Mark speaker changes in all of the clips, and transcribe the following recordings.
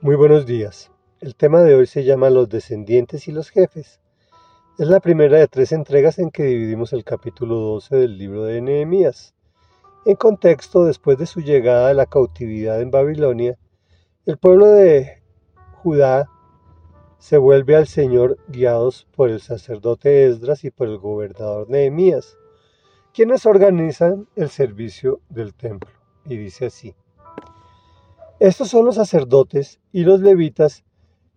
Speaker 1: Muy buenos días. El tema de hoy se llama Los descendientes y los jefes. Es la primera de tres entregas en que dividimos el capítulo 12 del libro de Nehemías. En contexto, después de su llegada a la cautividad en Babilonia, el pueblo de Judá se vuelve al Señor guiados por el sacerdote Esdras y por el gobernador Nehemías, quienes organizan el servicio del templo. Y dice así. Estos son los sacerdotes y los levitas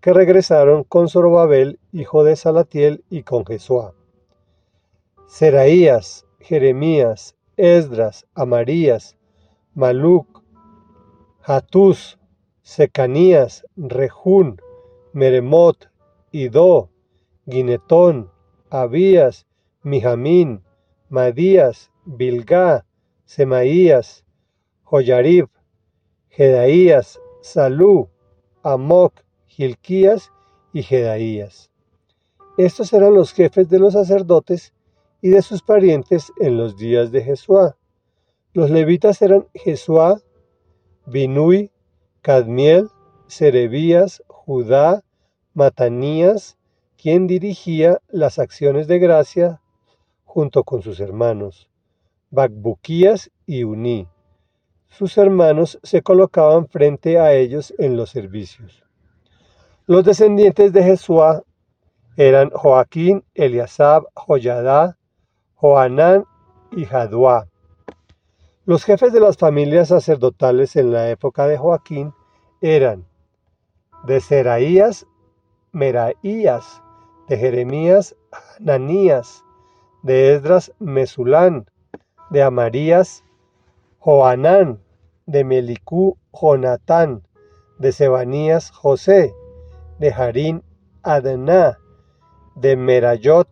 Speaker 1: que regresaron con Zorobabel, hijo de Salatiel, y con Jesuá. Seraías, Jeremías, Esdras, Amarías, Maluc, Hatús, Secanías, Rejún, Meremot, Ido, Guinetón, Abías, Mijamín, Madías, Bilgá, Semaías, Joyarib, Jedaías, Salú, Amoc, Gilquías y Jedaías. Estos eran los jefes de los sacerdotes y de sus parientes en los días de Jesuá. Los levitas eran Jesuá, Binui, Cadmiel, Serebías, Judá, Matanías, quien dirigía las acciones de gracia junto con sus hermanos, Bacbuquías y Uní sus hermanos se colocaban frente a ellos en los servicios. Los descendientes de Jesuá eran Joaquín, Eliasab, Joyadá, Joanán y Jaduá. Los jefes de las familias sacerdotales en la época de Joaquín eran de Seraías, Meraías, de Jeremías, Ananías, de Esdras, Mesulán, de Amarías, Joanán, de Melicú, Jonatán, de Sebanías, José, de Harín, Adná, de Merayot,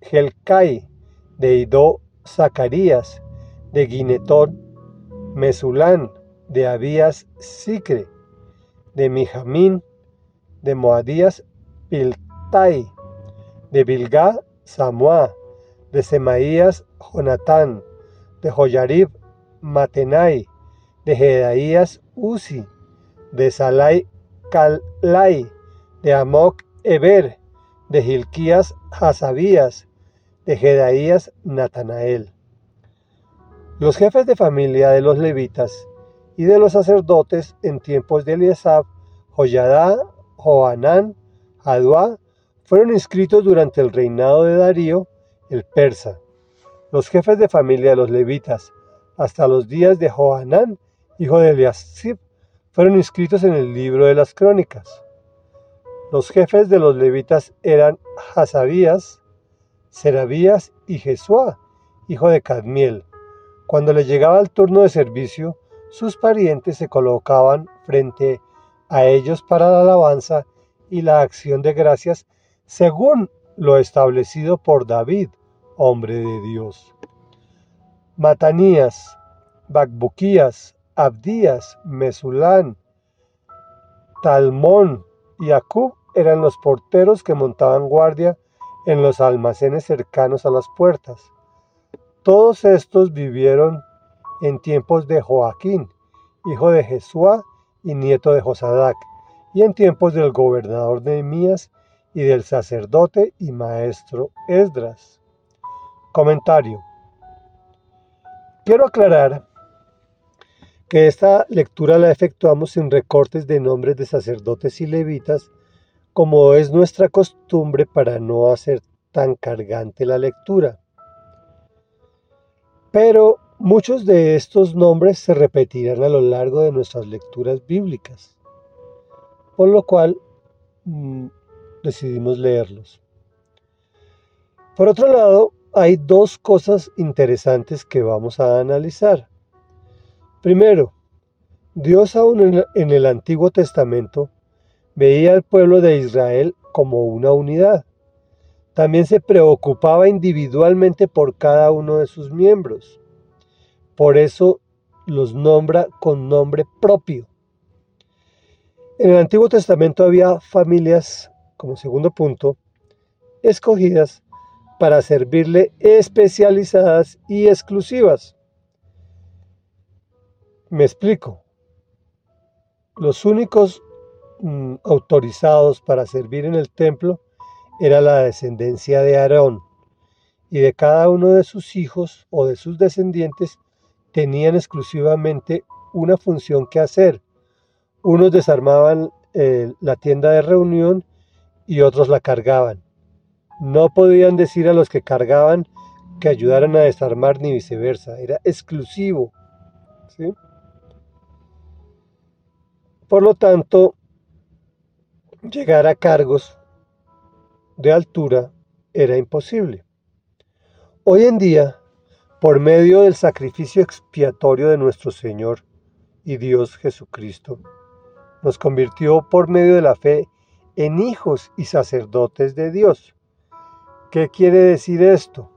Speaker 1: Gelcai, de Idó, Zacarías, de Guinetón, Mesulán, de Abías, Sicre, de Mijamín, de Moadías, Piltai, de Bilgá, Samuá, de Semaías, Jonatán, de Joyarib, Matenai, de Jedaías Uzi, de Salai Calai, de Amok Eber, de Gilquías Hasabías, de Jedaías Natanael. Los jefes de familia de los levitas y de los sacerdotes en tiempos de Eliasab, Joyadá, Joanán, Aduá, fueron inscritos durante el reinado de Darío, el persa. Los jefes de familia de los levitas hasta los días de Joanán, hijo de Eliasib, fueron inscritos en el libro de las crónicas. Los jefes de los levitas eran Hasabías, Serabías y Jesuá, hijo de Cadmiel. Cuando le llegaba el turno de servicio, sus parientes se colocaban frente a ellos para la alabanza y la acción de gracias según lo establecido por David, hombre de Dios. Matanías, Bacbuquías, Abdías, Mesulán, Talmón y Acub eran los porteros que montaban guardia en los almacenes cercanos a las puertas. Todos estos vivieron en tiempos de Joaquín, hijo de Jesuá y nieto de Josadac, y en tiempos del gobernador Nehemías y del sacerdote y maestro Esdras. Comentario. Quiero aclarar que esta lectura la efectuamos sin recortes de nombres de sacerdotes y levitas, como es nuestra costumbre para no hacer tan cargante la lectura. Pero muchos de estos nombres se repetirán a lo largo de nuestras lecturas bíblicas, por lo cual mm, decidimos leerlos. Por otro lado, hay dos cosas interesantes que vamos a analizar. Primero, Dios aún en el Antiguo Testamento veía al pueblo de Israel como una unidad. También se preocupaba individualmente por cada uno de sus miembros. Por eso los nombra con nombre propio. En el Antiguo Testamento había familias, como segundo punto, escogidas para servirle especializadas y exclusivas. Me explico. Los únicos mm, autorizados para servir en el templo era la descendencia de Aarón, y de cada uno de sus hijos o de sus descendientes tenían exclusivamente una función que hacer. Unos desarmaban eh, la tienda de reunión y otros la cargaban. No podían decir a los que cargaban que ayudaran a desarmar ni viceversa, era exclusivo. Por lo tanto, llegar a cargos de altura era imposible. Hoy en día, por medio del sacrificio expiatorio de nuestro Señor y Dios Jesucristo, nos convirtió por medio de la fe en hijos y sacerdotes de Dios. ¿Qué quiere decir esto?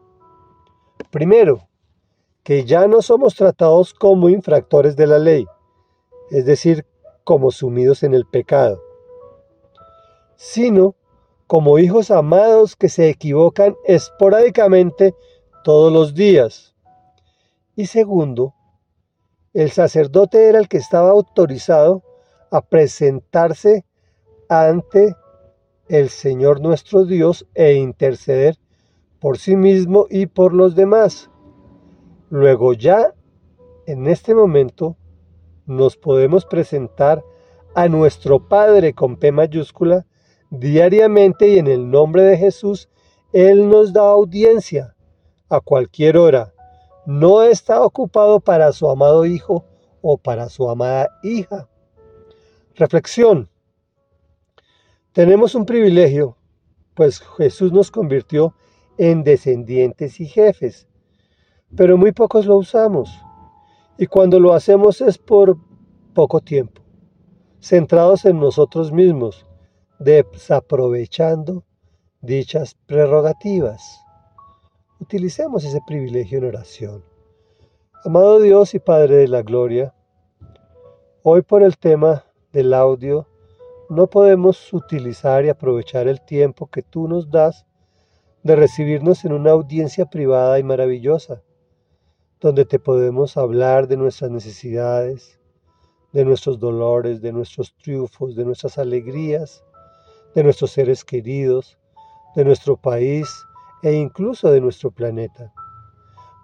Speaker 1: Primero, que ya no somos tratados como infractores de la ley, es decir, como sumidos en el pecado, sino como hijos amados que se equivocan esporádicamente todos los días. Y segundo, el sacerdote era el que estaba autorizado a presentarse ante el Señor nuestro Dios e interceder por sí mismo y por los demás. Luego ya, en este momento, nos podemos presentar a nuestro Padre con P mayúscula diariamente y en el nombre de Jesús, Él nos da audiencia a cualquier hora. No está ocupado para su amado Hijo o para su amada hija. Reflexión. Tenemos un privilegio, pues Jesús nos convirtió en descendientes y jefes, pero muy pocos lo usamos. Y cuando lo hacemos es por poco tiempo, centrados en nosotros mismos, desaprovechando dichas prerrogativas. Utilicemos ese privilegio en oración. Amado Dios y Padre de la Gloria, hoy por el tema del audio no podemos utilizar y aprovechar el tiempo que tú nos das de recibirnos en una audiencia privada y maravillosa, donde te podemos hablar de nuestras necesidades, de nuestros dolores, de nuestros triunfos, de nuestras alegrías, de nuestros seres queridos, de nuestro país e incluso de nuestro planeta.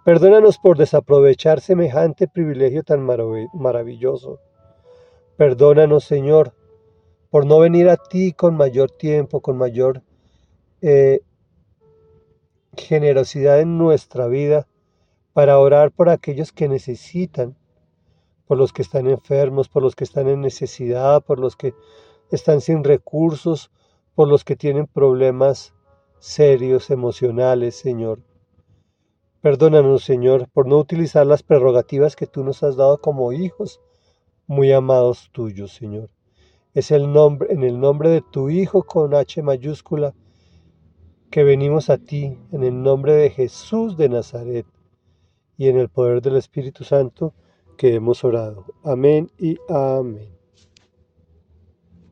Speaker 1: Perdónanos por desaprovechar semejante privilegio tan maravilloso. Perdónanos, Señor, por no venir a ti con mayor tiempo, con mayor eh, generosidad en nuestra vida, para orar por aquellos que necesitan, por los que están enfermos, por los que están en necesidad, por los que están sin recursos, por los que tienen problemas serios, emocionales, Señor. Perdónanos, Señor, por no utilizar las prerrogativas que tú nos has dado como hijos muy amados tuyos, Señor. Es el nombre, en el nombre de tu Hijo con H mayúscula que venimos a ti, en el nombre de Jesús de Nazaret y en el poder del Espíritu Santo que hemos orado. Amén y amén.